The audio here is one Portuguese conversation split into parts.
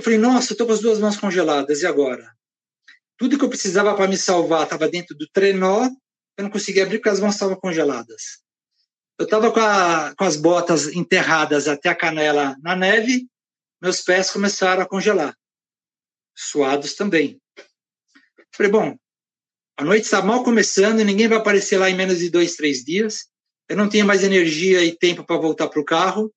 Eu falei, nossa, eu tô com as duas mãos congeladas, e agora? Tudo que eu precisava para me salvar estava dentro do trenó, eu não conseguia abrir porque as mãos estavam congeladas. Eu estava com, com as botas enterradas até a canela na neve, meus pés começaram a congelar, suados também. Falei, bom, a noite está mal começando, ninguém vai aparecer lá em menos de dois, três dias. Eu não tenho mais energia e tempo para voltar para o carro.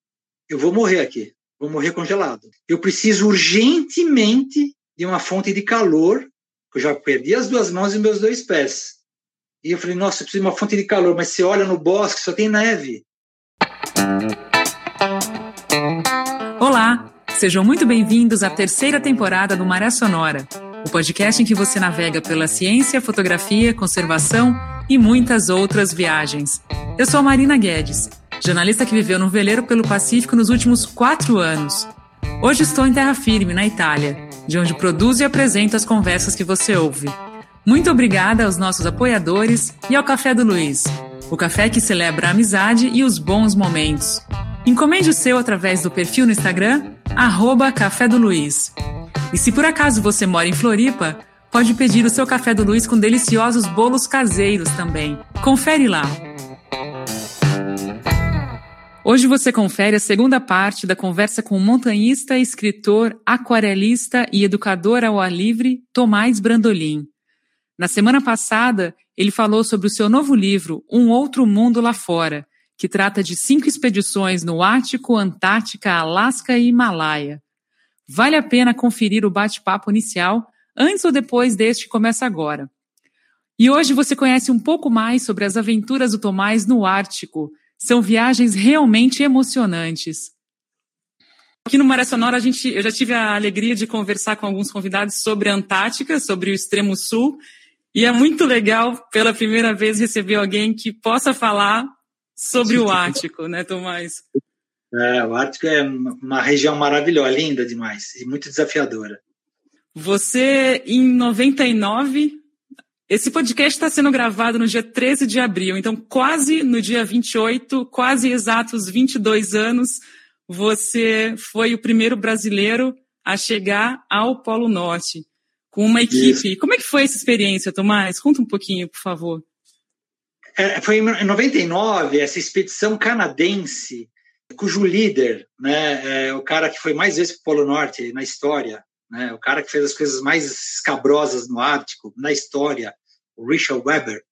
Eu vou morrer aqui, vou morrer congelado. Eu preciso urgentemente de uma fonte de calor. Eu já perdi as duas mãos e meus dois pés. E eu falei, nossa, eu preciso de uma fonte de calor, mas você olha no bosque, só tem neve. Olá, sejam muito bem-vindos à terceira temporada do Maré Sonora, o podcast em que você navega pela ciência, fotografia, conservação e muitas outras viagens. Eu sou Marina Guedes, jornalista que viveu no veleiro pelo Pacífico nos últimos quatro anos. Hoje estou em terra firme, na Itália, de onde produzo e apresento as conversas que você ouve. Muito obrigada aos nossos apoiadores e ao Café do Luiz, o café que celebra a amizade e os bons momentos. Encomende o seu através do perfil no Instagram, arroba Café do Luiz. E se por acaso você mora em Floripa, pode pedir o seu Café do Luiz com deliciosos bolos caseiros também. Confere lá! Hoje você confere a segunda parte da conversa com o montanhista, escritor, aquarelista e educador ao ar livre, Tomás Brandolin. Na semana passada, ele falou sobre o seu novo livro, Um Outro Mundo Lá Fora, que trata de cinco expedições no Ártico, Antártica, Alasca e Himalaia. Vale a pena conferir o bate-papo inicial antes ou depois deste que começa agora. E hoje você conhece um pouco mais sobre as aventuras do Tomás no Ártico. São viagens realmente emocionantes. Aqui no Maré Sonora, a gente, eu já tive a alegria de conversar com alguns convidados sobre a Antártica, sobre o extremo sul, e é muito legal, pela primeira vez, receber alguém que possa falar sobre o Ártico, né, Tomás? É, o Ártico é uma região maravilhosa, linda demais e muito desafiadora. Você, em 99, esse podcast está sendo gravado no dia 13 de abril, então quase no dia 28, quase exatos 22 anos, você foi o primeiro brasileiro a chegar ao Polo Norte com uma equipe. Isso. Como é que foi essa experiência, Tomás? Conta um pouquinho, por favor. É, foi em 99, essa expedição canadense, cujo líder, né, é o cara que foi mais vezes para o Polo Norte na história, né, o cara que fez as coisas mais escabrosas no Ártico na história, o Richard Weber.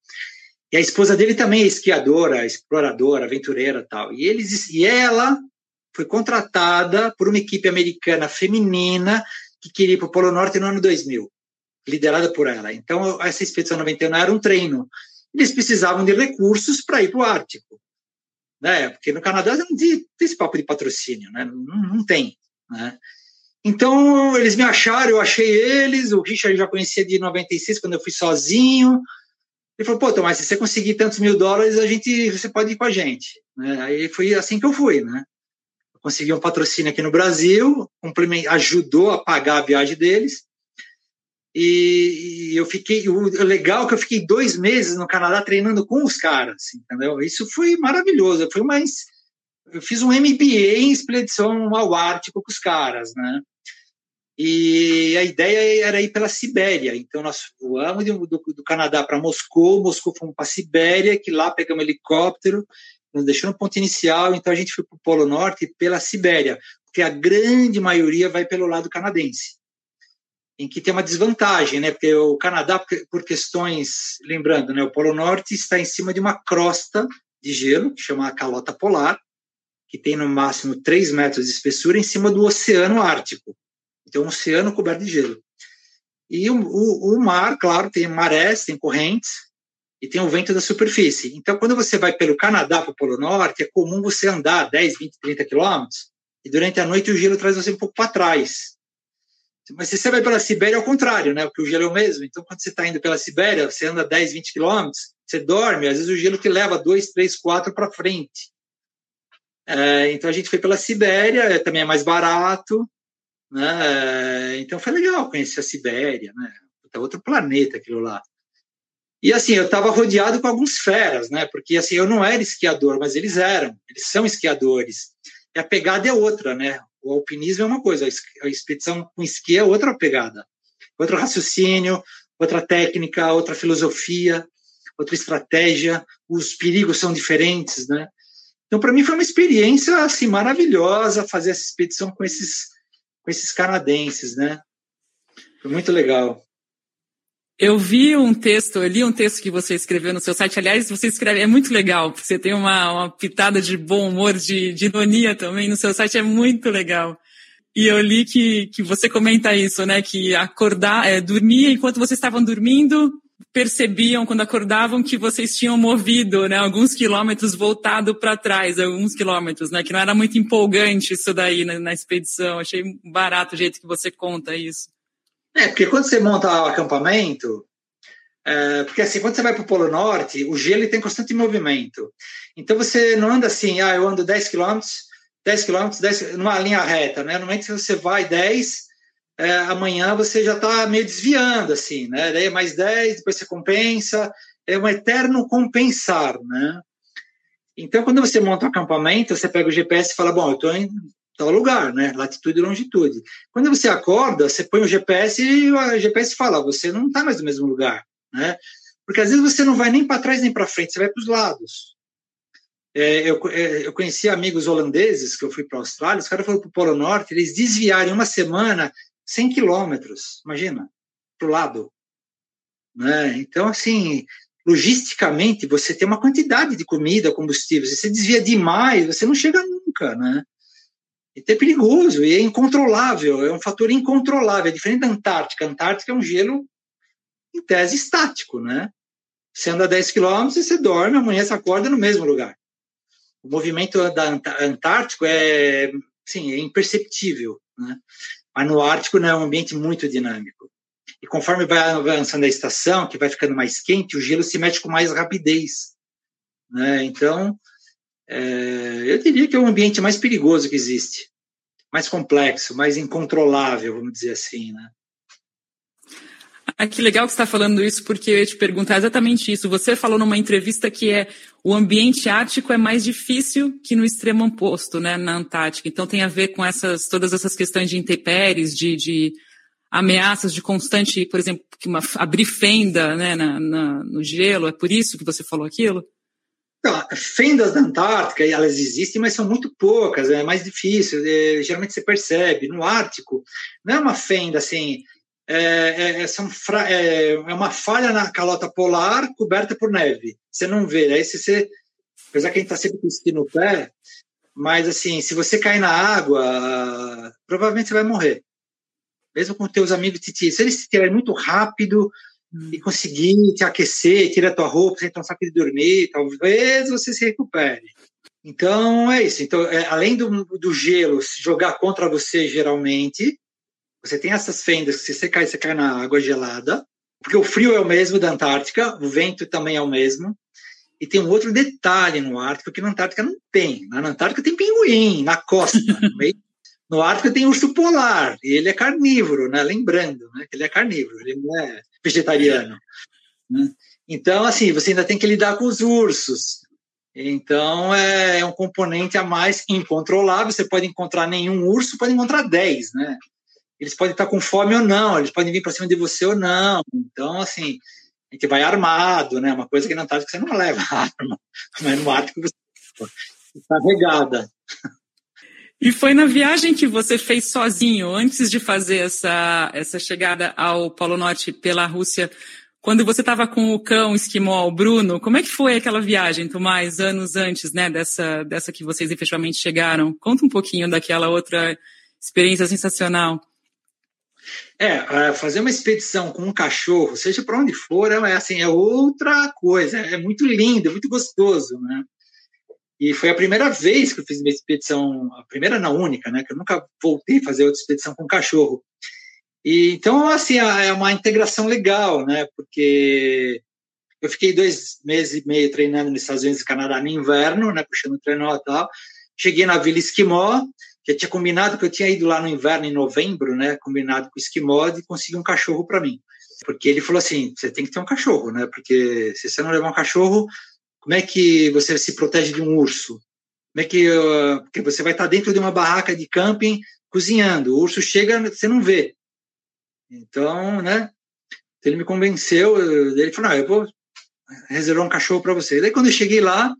E a esposa dele também é esquiadora, exploradora, aventureira tal. E eles e ela foi contratada por uma equipe americana feminina que queria ir para o Polo Norte no ano 2000, liderada por ela. Então, essa expedição 91 era um treino. Eles precisavam de recursos para ir para o Ártico. Né? Porque no Canadá não tem, tem esse papo de patrocínio, né? não, não tem. Né? Então, eles me acharam, eu achei eles, o Richard já conhecia de 96, quando eu fui sozinho. Ele falou, pô, Tomás, se você conseguir tantos mil dólares, a gente, você pode ir com a gente. Né? Aí foi assim que eu fui, né? consegui um patrocínio aqui no Brasil, ajudou a pagar a viagem deles. E, eu fiquei. O legal é que eu fiquei dois meses no Canadá treinando com os caras, entendeu? Isso foi maravilhoso. Foi mais. Eu fiz um MBA em expedição ao Ártico com os caras, né? E a ideia era ir pela Sibéria. Então, nós voamos do, do, Canadá para Moscou, Moscou fomos para a Sibéria, que lá pegamos um helicóptero nos deixou no ponto inicial, então a gente foi para o Polo Norte pela Sibéria, porque a grande maioria vai pelo lado canadense, em que tem uma desvantagem, né? Porque o Canadá, por questões, lembrando, né, o Polo Norte está em cima de uma crosta de gelo, que chama a calota polar, que tem no máximo 3 metros de espessura em cima do Oceano Ártico. Então, um oceano coberto de gelo. E o, o, o mar, claro, tem marés, tem correntes, e tem o vento da superfície. Então, quando você vai pelo Canadá para o Polo Norte, é comum você andar 10, 20, 30 quilômetros e durante a noite o gelo traz você um pouco para trás. Mas se você vai pela Sibéria, é o contrário, né? Porque o gelo é o mesmo. Então, quando você está indo pela Sibéria, você anda 10, 20 quilômetros, você dorme, às vezes o gelo te leva 2, 3, 4 para frente. É, então, a gente foi pela Sibéria, também é mais barato, né? Então, foi legal conhecer a Sibéria, né? É outro planeta aquilo lá. E assim, eu estava rodeado com alguns feras, né? Porque assim, eu não era esquiador, mas eles eram, eles são esquiadores. E a pegada é outra, né? O alpinismo é uma coisa, a expedição com esqui é outra pegada, outro raciocínio, outra técnica, outra filosofia, outra estratégia, os perigos são diferentes, né? Então, para mim foi uma experiência assim maravilhosa fazer essa expedição com esses com esses canadenses, né? Foi muito legal. Eu vi um texto, eu li um texto que você escreveu no seu site. Aliás, você escreve, é muito legal, você tem uma, uma pitada de bom humor, de, de ironia também no seu site, é muito legal. E eu li que, que você comenta isso, né? Que acordar, é, dormia enquanto vocês estavam dormindo, percebiam quando acordavam que vocês tinham movido, né? Alguns quilômetros voltado para trás, alguns quilômetros, né? Que não era muito empolgante isso daí na, na expedição. Achei barato o jeito que você conta isso. É, porque quando você monta o acampamento, é, porque assim, quando você vai para o Polo Norte, o gelo tem constante movimento. Então você não anda assim, ah, eu ando 10 quilômetros, 10 quilômetros, 10, numa linha reta, né? Normalmente você vai 10, é, amanhã você já está meio desviando, assim, né? Daí é mais 10, depois você compensa, é um eterno compensar, né? Então, quando você monta um acampamento, você pega o GPS e fala, bom, eu estou em tal lugar, né? Latitude e longitude. Quando você acorda, você põe o GPS e o GPS fala, você não está mais no mesmo lugar, né? Porque às vezes você não vai nem para trás nem para frente, você vai para os lados. É, eu, é, eu conheci amigos holandeses que eu fui para a Austrália, os caras foram para o Polo Norte, eles desviaram uma semana 100 quilômetros, imagina, para o lado. Né? Então, assim, logisticamente, você tem uma quantidade de comida, combustível, se você desvia demais, você não chega nunca, né? Então é perigoso e é incontrolável, é um fator incontrolável, é diferente da Antártica. A Antártica é um gelo, em tese, estático, né? Você anda 10 quilômetros você dorme, amanhã você acorda no mesmo lugar. O movimento da Antártico é, sim, é imperceptível, né? Mas no Ártico não, é um ambiente muito dinâmico. E conforme vai avançando a estação, que vai ficando mais quente, o gelo se mexe com mais rapidez. Né? Então, é, eu diria que é o ambiente mais perigoso que existe. Mais complexo, mais incontrolável, vamos dizer assim. Né? Ah, que legal que você está falando isso, porque eu ia te perguntar exatamente isso. Você falou numa entrevista que é o ambiente ártico é mais difícil que no extremo oposto, né, na Antártica. Então tem a ver com essas todas essas questões de intempéries, de, de ameaças de constante, por exemplo, uma, abrir fenda né, na, na, no gelo. É por isso que você falou aquilo? Fendas da Antártica, elas existem, mas são muito poucas, é mais difícil. É, geralmente você percebe. No Ártico, não é uma fenda assim é, é, é, são é, é, uma falha na calota polar coberta por neve. Você não vê. Aí se você, apesar que a gente está sempre com esqui no pé, mas assim, se você cair na água, provavelmente você vai morrer. Mesmo com teus amigos te Se eles te tirarem muito rápido hum. e conseguir te aquecer, tirar tua roupa, você entrar um saco de dormir, talvez você se recupere. Então é isso. Então, é, além do, do gelo jogar contra você geralmente, você tem essas fendas que se você cai, você cai na água gelada, porque o frio é o mesmo da Antártica, o vento também é o mesmo. E tem um outro detalhe no Ártico que na Antártica não tem. Na Antártica tem pinguim, na costa. no, meio. no Ártico tem urso polar, e ele é carnívoro, né? Lembrando, né? Que ele é carnívoro, ele não é vegetariano. Né? Então, assim, você ainda tem que lidar com os ursos. Então, é, é um componente a mais incontrolável. Você pode encontrar nenhum urso, pode encontrar 10, né? Eles podem estar com fome ou não, eles podem vir para cima de você ou não. Então, assim, a gente vai armado, né? Uma coisa que na Antártica você não leva arma, mas no Ártico você está regada. E foi na viagem que você fez sozinho, antes de fazer essa, essa chegada ao Polo Norte pela Rússia, quando você estava com o cão esquimó, o Bruno, como é que foi aquela viagem, Tomás, anos antes, né, dessa, dessa que vocês efetivamente chegaram? Conta um pouquinho daquela outra experiência sensacional. É, fazer uma expedição com um cachorro, seja para onde for, é assim, é outra coisa, é muito lindo, é muito gostoso, né? E foi a primeira vez que eu fiz uma expedição, a primeira na única, né? Que eu nunca voltei a fazer outra expedição com cachorro. E então, assim, é uma integração legal, né? Porque eu fiquei dois meses e meio treinando nos Estados Unidos e Canadá no inverno, né? Puxando trenó e tal. Cheguei na Vila Esquimó, que tinha combinado que eu tinha ido lá no inverno em novembro, né, combinado com o esquimó de conseguir um cachorro para mim. Porque ele falou assim, você tem que ter um cachorro, né? Porque se você não levar um cachorro, como é que você se protege de um urso? como é que, uh, porque você vai estar dentro de uma barraca de camping cozinhando. O urso chega, você não vê. Então, né? Ele me convenceu, ele falou, não, eu vou reservar um cachorro para você. Daí quando eu cheguei lá,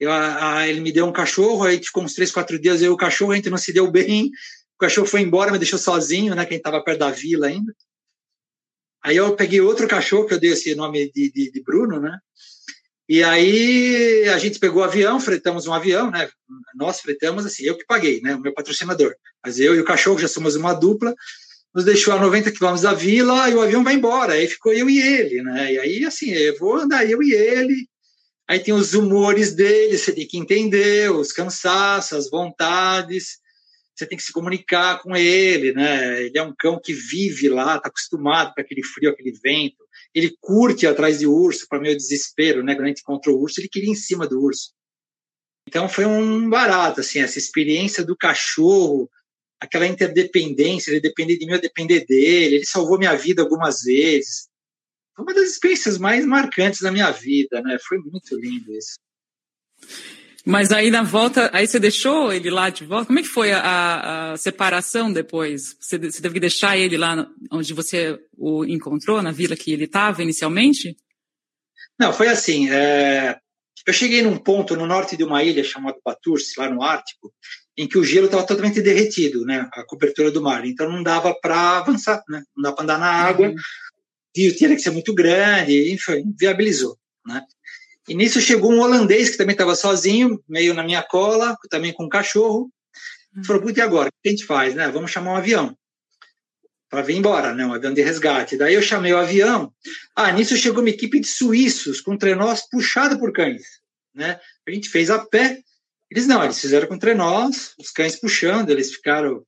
eu, a, a, ele me deu um cachorro, aí ficou uns três, quatro dias eu e o cachorro, a gente não se deu bem, o cachorro foi embora, me deixou sozinho, né, quem estava perto da vila ainda. Aí eu peguei outro cachorro, que eu dei esse nome de, de, de Bruno, né, e aí a gente pegou o avião, fretamos um avião, né, nós fretamos, assim, eu que paguei, né, o meu patrocinador, mas eu e o cachorro já somos uma dupla, nos deixou a 90 quilômetros da vila e o avião vai embora. Aí ficou eu e ele, né? E aí, assim, eu vou andar eu e ele. Aí tem os humores dele, você tem que entender, os cansaços, as vontades. Você tem que se comunicar com ele, né? Ele é um cão que vive lá, está acostumado com aquele frio, aquele vento. Ele curte atrás de urso, para meu desespero, né? Quando a gente encontrou o urso, ele queria em cima do urso. Então foi um barato, assim, essa experiência do cachorro aquela interdependência, ele depender de mim, eu depender dele, ele salvou minha vida algumas vezes. Foi uma das experiências mais marcantes da minha vida, né? Foi muito lindo isso. Mas aí na volta, aí você deixou ele lá de volta? Como é que foi a, a separação depois? Você, você, teve que deixar ele lá onde você o encontrou, na vila que ele estava inicialmente? Não, foi assim. É... Eu cheguei num ponto no norte de uma ilha chamada Batursi, lá no Ártico, em que o gelo estava totalmente derretido, né, a cobertura do mar. Então não dava para avançar, né, não dava para andar na água. Uhum. Tinha que ser muito grande, enfim, viabilizou, né. E nisso chegou um holandês que também estava sozinho, meio na minha cola, também com um cachorro. Uhum. Falou, puta, e agora? O que a gente faz, né? Vamos chamar um avião para vir embora, né? Um avião de resgate. Daí eu chamei o avião. Ah, nisso chegou uma equipe de suíços com trenós puxado por cães, né? A gente fez a pé eles não, eles fizeram com trenós, os cães puxando, eles ficaram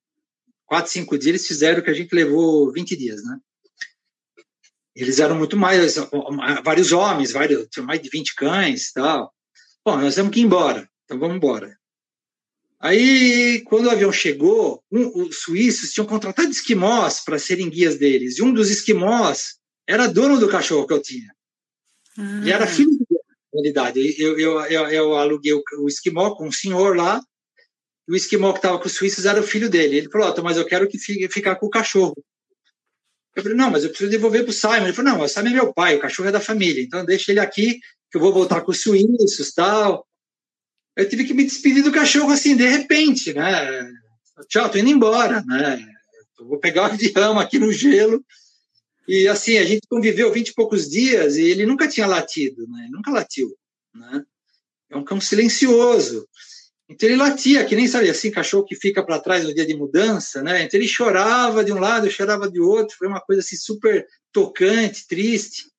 quatro, cinco dias, eles fizeram o que a gente levou 20 dias, né? Eles eram muito mais, vários homens, vários, tinham mais de 20 cães e tal. Bom, nós temos que ir embora, então vamos embora. Aí, quando o avião chegou, um, os suíços tinham contratado esquimós para serem guias deles, e um dos esquimós era dono do cachorro que eu tinha. Ah. E era filho realidade. Eu, eu, eu, eu aluguei o, o esquimó com um senhor lá, e o esquimó que estava com os suíços era o filho dele. Ele falou, oh, mas eu quero que fique, ficar com o cachorro. Eu falei, não, mas eu preciso devolver para o Simon. Ele falou, não, o Simon é meu pai, o cachorro é da família, então deixa ele aqui, que eu vou voltar com os suíços tal. Eu tive que me despedir do cachorro assim, de repente, né? Tchau, tô indo embora, né? Eu vou pegar o avião aqui no gelo e assim, a gente conviveu vinte e poucos dias e ele nunca tinha latido, né? Nunca latiu, né? É um cão silencioso. Então ele latia, que nem sabe assim, cachorro que fica para trás no dia de mudança, né? Então ele chorava de um lado, chorava de outro, foi uma coisa assim super tocante, triste.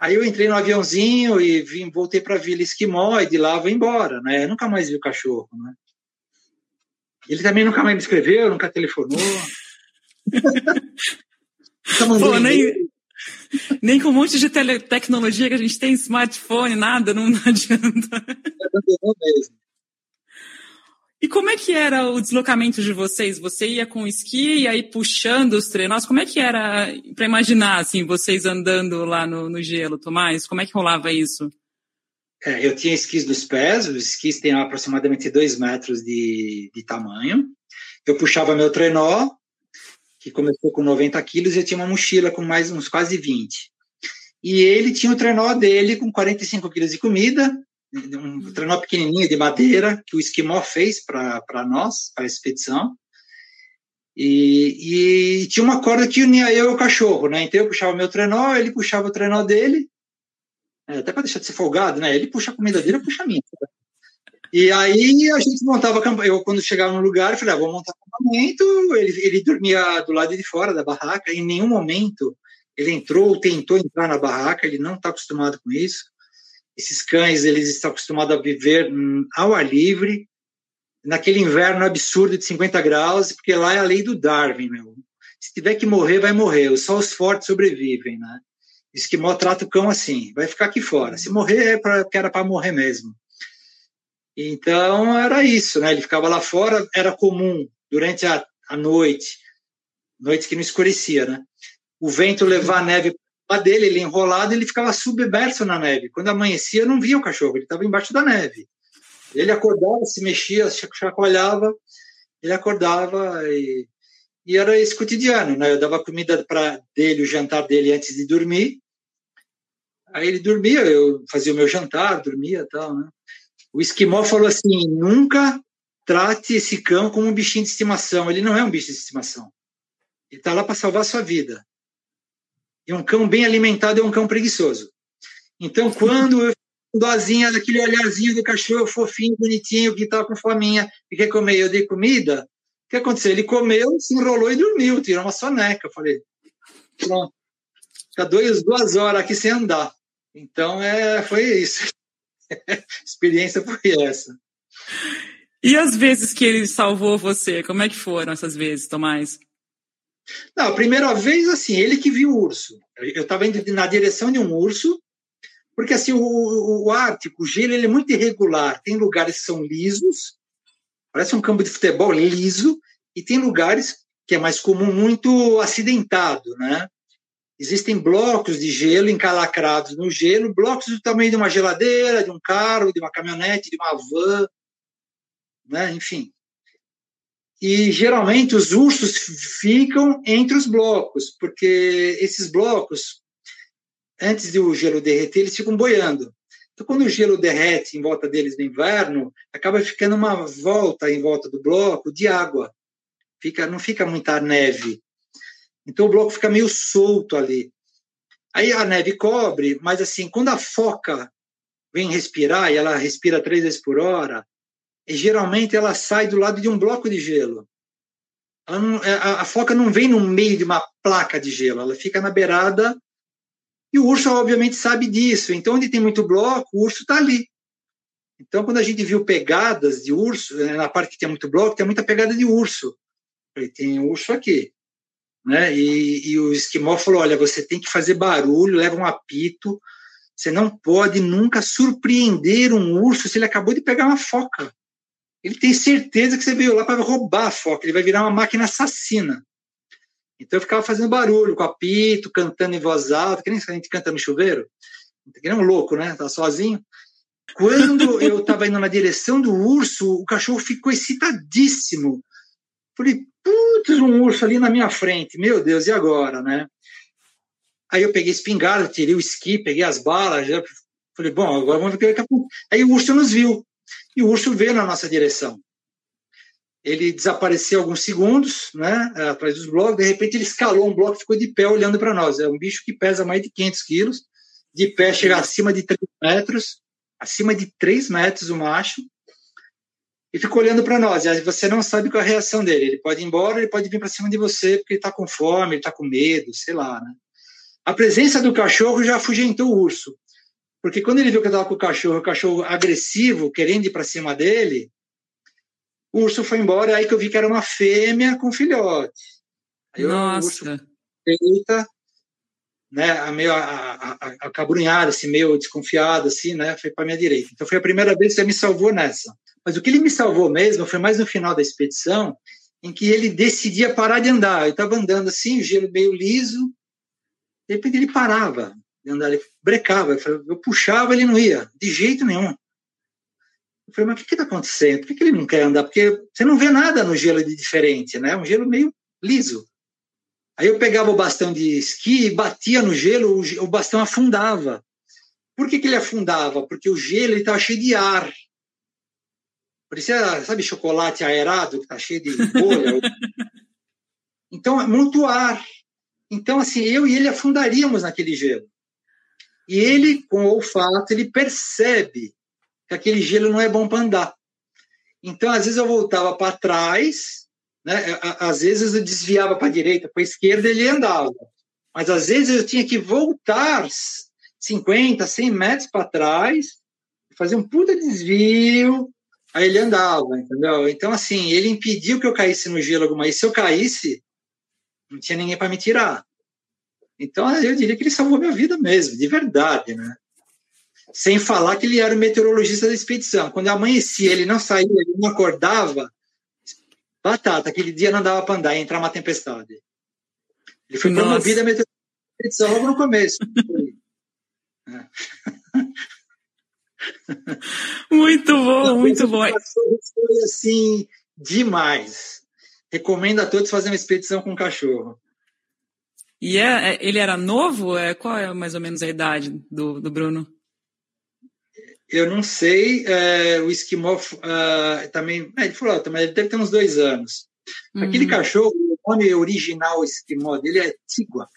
Aí eu entrei no aviãozinho e vim, voltei para a Vila Esquimó e de lá vou embora, né? Eu nunca mais vi o cachorro, né? Ele também nunca mais me escreveu, nunca telefonou. Pô, nem, nem com um monte de tecnologia que a gente tem, smartphone, nada, não, não adianta. E como é que era o deslocamento de vocês? Você ia com esqui e aí puxando os treinos? Como é que era para imaginar assim vocês andando lá no, no, gelo, Tomás? Como é que rolava isso? É, eu tinha esquis dos pés, os esquis têm aproximadamente dois metros de, de tamanho. Eu puxava meu trenó que começou com 90 quilos e tinha uma mochila com mais uns quase 20. E ele tinha o trenó dele com 45 quilos de comida, um trenó pequenininho de madeira que o esquimó fez para nós, para a expedição. E, e, tinha uma corda que unia eu e o cachorro, né? Então eu puxava meu trenó, ele puxava o trenó dele, é, até para deixar de ser folgado, né? Ele puxa a comida dele, eu puxo a minha. E aí a gente montava Eu, quando chegava no lugar, falei, ah, vou montar acampamento. Ele, ele dormia do lado de fora da barraca. Em nenhum momento ele entrou ou tentou entrar na barraca. Ele não está acostumado com isso. Esses cães, eles estão acostumados a viver ao ar livre, naquele inverno absurdo de 50 graus, porque lá é a lei do Darwin, meu. Se tiver que morrer, vai morrer. Só os fortes sobrevivem, né? Esquimó trata o cão assim, vai ficar aqui fora. Se morrer, é pra, era para morrer mesmo. Então era isso, né? Ele ficava lá fora, era comum durante a, a noite, noites que não escurecia, né? O vento levar a neve para dele, ele enrolado, ele ficava submerso na neve. Quando amanhecia, eu não via o cachorro, ele estava embaixo da neve. Ele acordava, se mexia, chacoalhava, ele acordava e, e era esse cotidiano, né? Eu dava comida para dele, o jantar dele antes de dormir. Aí ele dormia, eu fazia o meu jantar, dormia, tal, né? O esquimó falou assim: nunca trate esse cão como um bichinho de estimação. Ele não é um bicho de estimação. Ele está lá para salvar a sua vida. E um cão bem alimentado é um cão preguiçoso. Então, quando eu dozinha daquele olharzinho do cachorro fofinho, bonitinho, que estava com fominha e quer comer, eu dei comida, o que aconteceu? Ele comeu, se enrolou e dormiu, tirou uma soneca. Eu falei, pronto, fica dois, duas horas aqui sem andar. Então, é, foi isso. experiência foi essa. E as vezes que ele salvou você, como é que foram essas vezes, Tomás? Não, a primeira vez, assim, ele que viu o urso. Eu estava indo na direção de um urso, porque assim, o, o Ártico, o gelo, ele é muito irregular. Tem lugares que são lisos, parece um campo de futebol liso, e tem lugares que é mais comum, muito acidentado, né? Existem blocos de gelo encalacrados no gelo, blocos do tamanho de uma geladeira, de um carro, de uma caminhonete, de uma van, né? enfim. E geralmente os ursos ficam entre os blocos, porque esses blocos, antes de o gelo derreter, eles ficam boiando. Então, quando o gelo derrete em volta deles no inverno, acaba ficando uma volta em volta do bloco de água. Fica, não fica muita neve. Então, o bloco fica meio solto ali. Aí a neve cobre, mas assim, quando a foca vem respirar, e ela respira três vezes por hora, geralmente ela sai do lado de um bloco de gelo. Não, é, a, a, foca não vem no meio de uma placa de gelo, ela fica na beirada. E o urso, obviamente, sabe disso. Então, onde tem muito bloco, o urso está ali. Então, quando a gente viu pegadas de urso, né, na parte que tem muito bloco, tem muita pegada de urso. Tem urso aqui. Né? E, e o esquimó falou: olha, você tem que fazer barulho, leva um apito. Você não pode nunca surpreender um urso se ele acabou de pegar uma foca ele tem certeza que você veio lá para roubar a foca, ele vai virar uma máquina assassina. Então eu ficava fazendo barulho, com apito, cantando em voz alta, que nem a gente canta no chuveiro, que nem um louco, né? Tá sozinho. Quando eu estava indo na direção do urso, o cachorro ficou excitadíssimo. Falei, putz, um urso ali na minha frente, meu Deus, e agora, né? Aí eu peguei espingarda, tirei o esqui, peguei as balas, já falei, bom, agora vamos ver o que Aí o urso nos viu e o urso veio na nossa direção. Ele desapareceu alguns segundos, né, atrás dos blocos, de repente ele escalou um bloco e ficou de pé olhando para nós. É um bicho que pesa mais de 500 quilos, de pé chega acima de 3 metros, acima de 3 metros o macho, e ficou olhando para nós. E você não sabe qual é a reação dele. Ele pode ir embora, ele pode vir para cima de você porque ele está com fome, ele está com medo, sei lá. Né? A presença do cachorro já afugentou o urso. Porque quando ele viu que eu estava com o cachorro, o cachorro agressivo, querendo ir para cima dele, o urso foi embora, aí que eu vi que era uma fêmea com filhote. Aí Nossa. Feita, né, meio acabrunhado, assim, meio desconfiado, assim, né, foi para minha direita. Então foi a primeira vez que ele me salvou nessa. Mas o que ele me salvou mesmo foi mais no final da expedição, em que ele decidia parar de andar. Eu estava andando assim, o gelo meio liso, de repente ele parava andar, ele brecava. Eu, puxava, ele não ia, de jeito nenhum. Eu falei, mas o que está acontecendo? Por que, que, ele não quer andar? Porque você não vê nada no gelo de diferente, né? Um gelo meio liso. Aí eu pegava o bastão de esqui e batia no gelo, o, o bastão afundava. Por que, que ele afundava? Porque o gelo estava cheio de ar. Parecia, sabe, chocolate aerado que está cheio de bolha. então, é muito ar. Então, assim, eu e ele afundaríamos naquele gelo. E ele, com o olfato, ele percebe que aquele gelo não é bom para andar. Então, às vezes eu voltava para trás, né? às vezes eu desviava para a direita, para a esquerda, ele andava. Mas às vezes eu tinha que voltar 50, 100 metros para trás, fazer um puta desvio, aí ele andava, entendeu? Então, assim, ele impediu que eu caísse no gelo alguma vez. Se eu caísse, não tinha ninguém para me tirar. Então, eu diria que ele salvou minha vida mesmo, de verdade, né? Sem falar que ele era o meteorologista da expedição. Quando amanhecia, ele não saía, ele não acordava, batata, aquele dia não dava para andar, ia entrar uma tempestade. Ele foi Nossa. promovido a meteorologista da expedição logo no começo. Muito bom, muito bom. Foi assim, demais. Recomendo a todos fazer uma expedição com cachorro. E é, é, ele era novo? É, qual é mais ou menos a idade do, do Bruno? Eu não sei. É, o esquimó uh, também. É, ele falou, também ele deve ter uns dois anos. Uhum. Aquele cachorro, o nome original esquimó dele é Tiguac.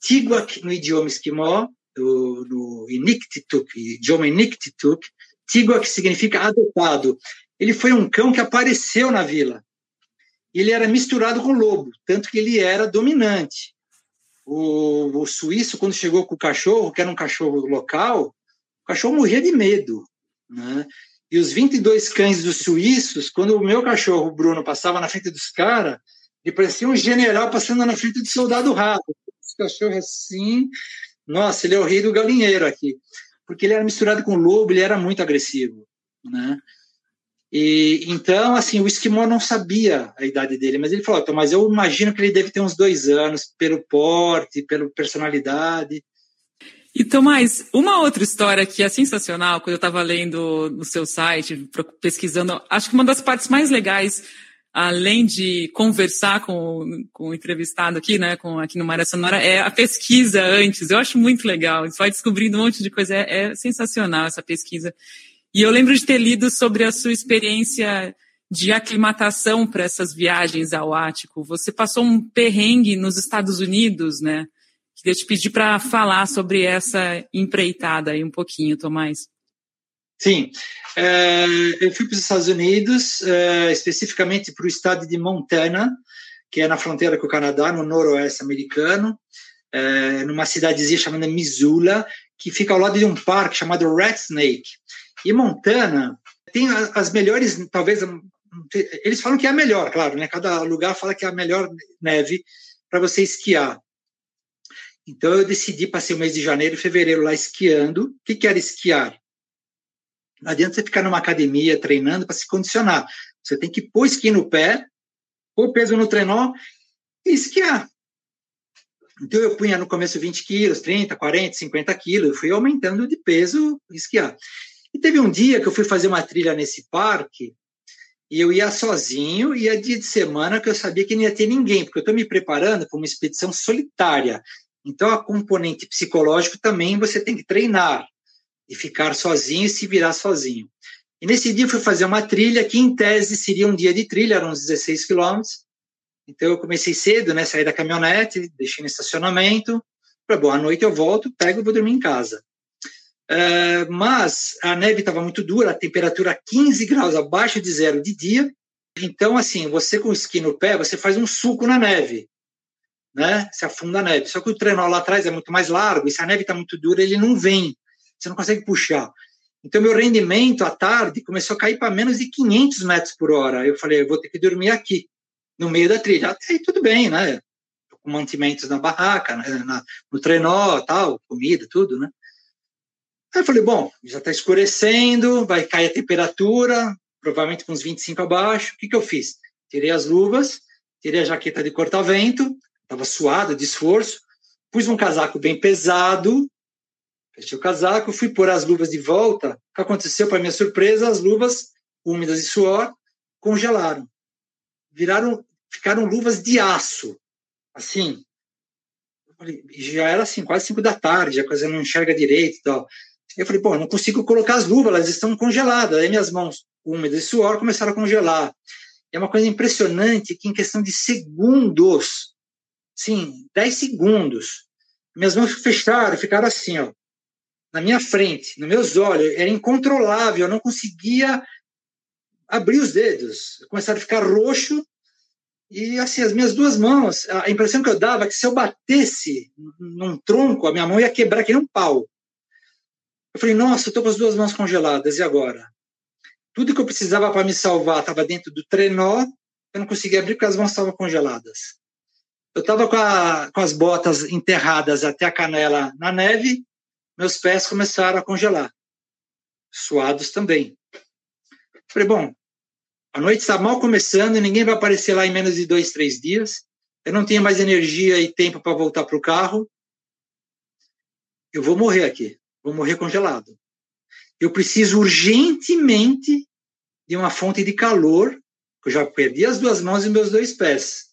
Tiguac no idioma esquimó, do, do Inuktitut, idioma Inuktitut, Tiguac significa adotado. Ele foi um cão que apareceu na vila. Ele era misturado com lobo, tanto que ele era dominante o, o suíço, quando chegou com o cachorro, que era um cachorro local, o cachorro morria de medo. Né? E os 22 cães dos suíços, quando o meu cachorro, Bruno, passava na frente dos caras, ele parecia um general passando na frente do soldado rato. Esse cachorro assim, nossa, ele é o rei do galinheiro aqui. Porque ele era misturado com lobo, ele era muito agressivo. Né? E então, assim, o esquimó não sabia a idade dele, mas ele falou: então, mas eu imagino que ele deve ter uns dois anos, pelo porte, pela personalidade. E Tomás, uma outra história que é sensacional, quando eu estava lendo no seu site, pesquisando, acho que uma das partes mais legais, além de conversar com, com o entrevistado aqui, né, com, aqui no Maré Sonora, é a pesquisa antes. Eu acho muito legal. Você vai descobrindo um monte de coisa. É, é sensacional essa pesquisa. E eu lembro de ter lido sobre a sua experiência de aclimatação para essas viagens ao Ático. Você passou um perrengue nos Estados Unidos, né? Queria te pedir para falar sobre essa empreitada aí um pouquinho, Tomás. Sim, é, eu fui para os Estados Unidos, é, especificamente para o estado de Montana, que é na fronteira com o Canadá, no noroeste americano, é, numa cidadezinha chamada Missoula, que fica ao lado de um parque chamado Rat Snake. E Montana tem as melhores, talvez, eles falam que é a melhor, claro, né? Cada lugar fala que é a melhor neve para você esquiar. Então eu decidi, passei o mês de janeiro e fevereiro lá esquiando. O que, que era esquiar? Não adianta você ficar numa academia treinando para se condicionar. Você tem que pôr esqui no pé, pôr peso no trenó e esquiar. Então eu punha no começo 20 quilos, 30, 40, 50 quilos, eu fui aumentando de peso esquiar. E teve um dia que eu fui fazer uma trilha nesse parque e eu ia sozinho, e é dia de semana que eu sabia que não ia ter ninguém, porque eu estou me preparando para uma expedição solitária. Então, a componente psicológico também você tem que treinar e ficar sozinho e se virar sozinho. E nesse dia eu fui fazer uma trilha que, em tese, seria um dia de trilha, eram uns 16 quilômetros. Então, eu comecei cedo, né? Saí da caminhonete, deixei no estacionamento. Bom, à noite eu volto, pego e vou dormir em casa. Uh, mas a neve estava muito dura, a temperatura 15 graus abaixo de zero de dia. Então, assim, você com o esqui no pé, você faz um suco na neve, né? Se afunda a neve. Só que o trenó lá atrás é muito mais largo, e se a neve está muito dura, ele não vem. Você não consegue puxar. Então, meu rendimento à tarde começou a cair para menos de 500 metros por hora. Eu falei, eu vou ter que dormir aqui, no meio da trilha. Até aí tudo bem, né? Com mantimentos na barraca, né? na, no trenó, tal, comida, tudo, né? Aí eu falei, bom, já está escurecendo, vai cair a temperatura, provavelmente com uns 25 abaixo. O que, que eu fiz? Tirei as luvas, tirei a jaqueta de corta-vento, estava suado de esforço, pus um casaco bem pesado, fechei o casaco, fui pôr as luvas de volta. O que aconteceu, para minha surpresa, as luvas úmidas de suor congelaram. Viraram, ficaram luvas de aço, assim. Já era assim, quase cinco da tarde, a coisa não enxerga direito e tal. Eu falei, pô, não consigo colocar as luvas, elas estão congeladas. Aí minhas mãos úmidas de suor começaram a congelar. É uma coisa impressionante que em questão de segundos, sim, 10 segundos, minhas mãos fecharam, ficaram assim, ó, na minha frente, nos meus olhos, era incontrolável, eu não conseguia abrir os dedos. Começaram a ficar roxo e assim, as minhas duas mãos, a impressão que eu dava é que se eu batesse num tronco, a minha mão ia quebrar que nem um pau. Eu falei, nossa, estou com as duas mãos congeladas, e agora? Tudo que eu precisava para me salvar estava dentro do trenó, eu não conseguia abrir porque as mãos estavam congeladas. Eu estava com, com as botas enterradas até a canela na neve, meus pés começaram a congelar, suados também. Eu falei, bom, a noite está mal começando e ninguém vai aparecer lá em menos de dois, três dias. Eu não tenho mais energia e tempo para voltar para o carro. Eu vou morrer aqui vou morrer congelado. eu preciso urgentemente de uma fonte de calor, eu já perdi as duas mãos e meus dois pés.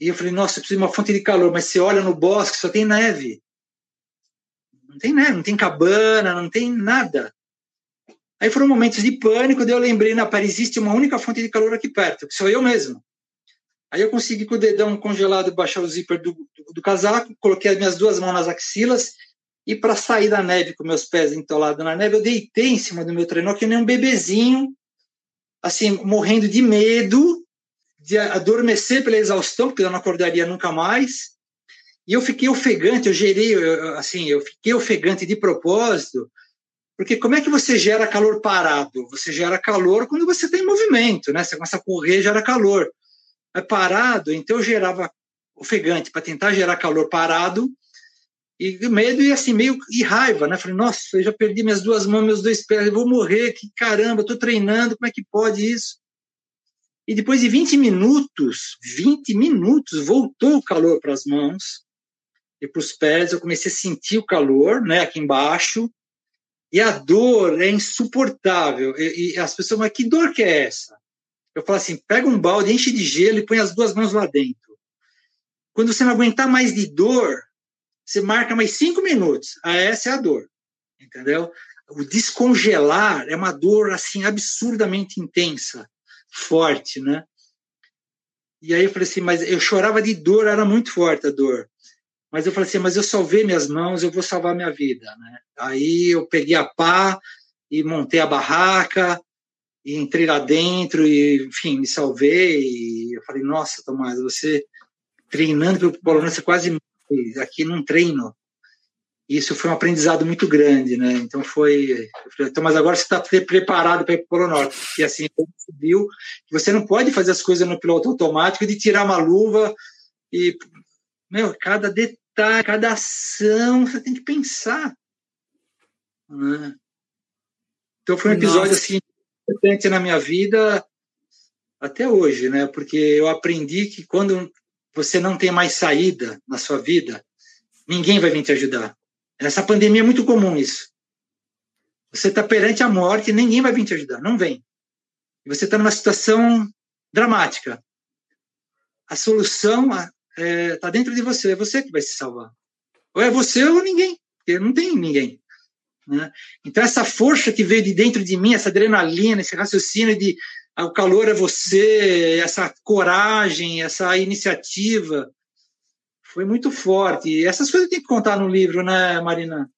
E eu falei, nossa, eu preciso de uma fonte de calor, mas você olha no bosque, só tem neve. Não tem neve, não tem cabana, não tem nada. Aí foram momentos de pânico, daí eu lembrei, na Paris existe uma única fonte de calor aqui perto, que sou eu mesmo. Aí eu consegui com o dedão congelado baixar o zíper do, do, do casaco, coloquei as minhas duas mãos nas axilas e para sair da neve com meus pés entolados na neve, eu deitei em cima do meu trenó que nem um bebezinho, assim, morrendo de medo de adormecer pela exaustão, porque eu não acordaria nunca mais. E eu fiquei ofegante, eu gerei, assim, eu fiquei ofegante de propósito, porque como é que você gera calor parado? Você gera calor quando você tem movimento, né? Você começa a correr, gera calor. É parado, então eu gerava ofegante para tentar gerar calor parado, e medo e assim, meio e raiva, né? Falei, nossa, eu já perdi minhas duas mãos, meus dois pés, eu vou morrer, que caramba, estou treinando, como é que pode isso? E depois de 20 minutos, 20 minutos, voltou o calor para as mãos e para os pés, eu comecei a sentir o calor, né, aqui embaixo, e a dor é insuportável. E, e as pessoas, mas que dor que é essa? Eu falo assim, pega um balde, enche de gelo e põe as duas mãos lá dentro. Quando você não aguentar mais de dor, você marca mais cinco minutos. Ah, essa é a dor, entendeu? O descongelar é uma dor assim absurdamente intensa forte, né? E aí eu falei assim, mas eu chorava de dor, era muito forte a dor. Mas eu falei assim, mas eu salvei minhas mãos, eu vou salvar minha vida, né? Aí eu peguei a pá e montei a barraca e entrei lá dentro e, enfim, me salvei. E eu falei, nossa, Tomás, você treinando pelo Polônia, você quase aqui num treino isso foi um aprendizado muito grande, né? Então foi, falei, então, mas agora você está preparado para ir para o Polo Norte. E assim, você viu que você não pode fazer as coisas no piloto automático de tirar uma luva e, meu, cada detalhe, cada ação, você tem que pensar. Né? Então foi um episódio Nossa. assim importante na minha vida até hoje, né? Porque eu aprendi que quando você não tem mais saída na sua vida, ninguém vai vir te ajudar. Essa pandemia é muito comum isso. Você está perante a morte ninguém vai vir te ajudar, não vem. E você está numa situação dramática. A solução está é, tá dentro de você, é você que vai se salvar. Ou é você ou ninguém, porque não tem ninguém. Né? Então, essa força que veio de dentro de mim, essa adrenalina, esse raciocínio de o calor é você, essa coragem, essa iniciativa, foi muito forte. E essas coisas tem que contar no livro, né, Marina?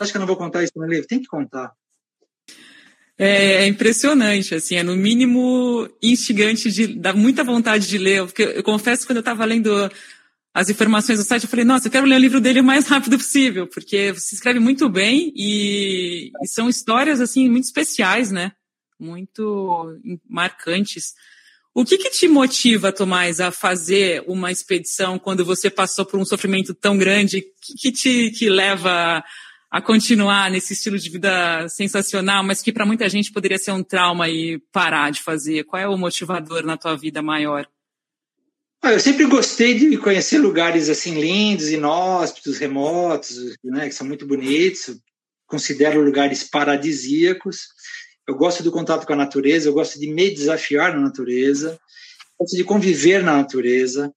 Acho que eu não vou contar isso no livro? Tem que contar. É, é impressionante, assim, é no mínimo instigante, de, dá muita vontade de ler, porque eu confesso que quando eu estava lendo as informações do site, eu falei, nossa, eu quero ler o livro dele o mais rápido possível, porque você escreve muito bem e, e são histórias, assim, muito especiais, né? Muito marcantes. O que, que te motiva, Tomás, a fazer uma expedição quando você passou por um sofrimento tão grande? O que, que te que leva a continuar nesse estilo de vida sensacional, mas que para muita gente poderia ser um trauma e parar de fazer? Qual é o motivador na tua vida maior? Eu sempre gostei de conhecer lugares assim lindos, inóspitos, remotos, né, que são muito bonitos. Considero lugares paradisíacos eu gosto do contato com a natureza, eu gosto de me desafiar na natureza, gosto de conviver na natureza.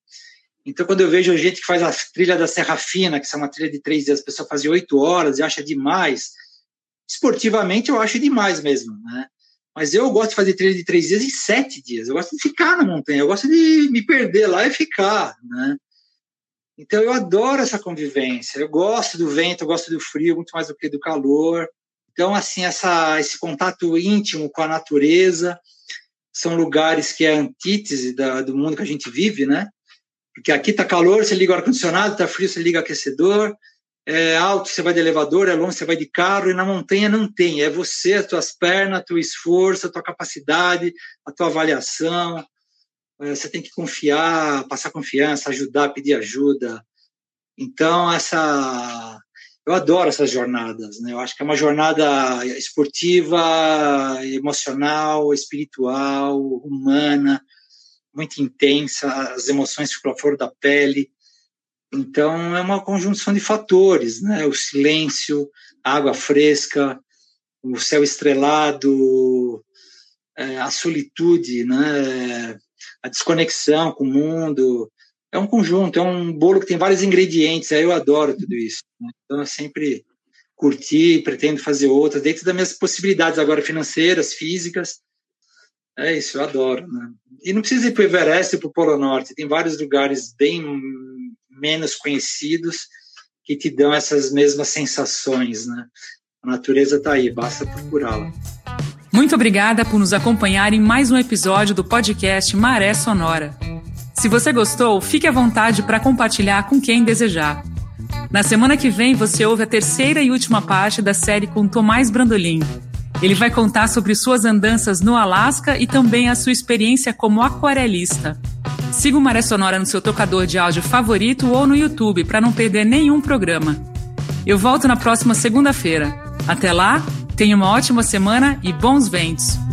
Então, quando eu vejo gente que faz a trilha da Serra Fina, que é uma trilha de três dias, a pessoa faz oito horas e acha demais, esportivamente eu acho demais mesmo, né? Mas eu gosto de fazer trilha de três dias em sete dias. Eu gosto de ficar na montanha, eu gosto de me perder lá e ficar, né? Então eu adoro essa convivência. Eu gosto do vento, eu gosto do frio muito mais do que do calor. Então, assim, essa, esse contato íntimo com a natureza são lugares que é antítese da, do mundo que a gente vive, né? Porque aqui tá calor, você liga o ar-condicionado, tá frio, você liga o aquecedor, é alto, você vai de elevador, é longe, você vai de carro, e na montanha não tem. É você, as tuas pernas, teu esforço, a tua capacidade, a tua avaliação. É, você tem que confiar, passar confiança, ajudar, pedir ajuda. Então, essa eu adoro essas jornadas, né? Eu acho que é uma jornada esportiva, emocional, espiritual, humana, muito intensa, as emoções ficam a flor da pele. Então, é uma conjunção de fatores, né? O silêncio, a água fresca, o céu estrelado, é, a solitude, né? a desconexão com o mundo. É um conjunto, é um bolo que tem vários ingredientes. Aí eu adoro tudo isso. Né? Então eu sempre curti, pretendo fazer outras, dentro das minhas possibilidades agora financeiras, físicas. É isso, eu adoro. Né? E não precisa ir para o Everest para o Polo Norte, tem vários lugares bem menos conhecidos que te dão essas mesmas sensações. Né? A natureza está aí, basta procurá-la. Muito obrigada por nos acompanhar em mais um episódio do podcast Maré Sonora. Se você gostou, fique à vontade para compartilhar com quem desejar. Na semana que vem, você ouve a terceira e última parte da série com Tomás Brandolin. Ele vai contar sobre suas andanças no Alasca e também a sua experiência como aquarelista. Siga o Maré Sonora no seu tocador de áudio favorito ou no YouTube para não perder nenhum programa. Eu volto na próxima segunda-feira. Até lá, Tenha uma ótima semana e bons ventos!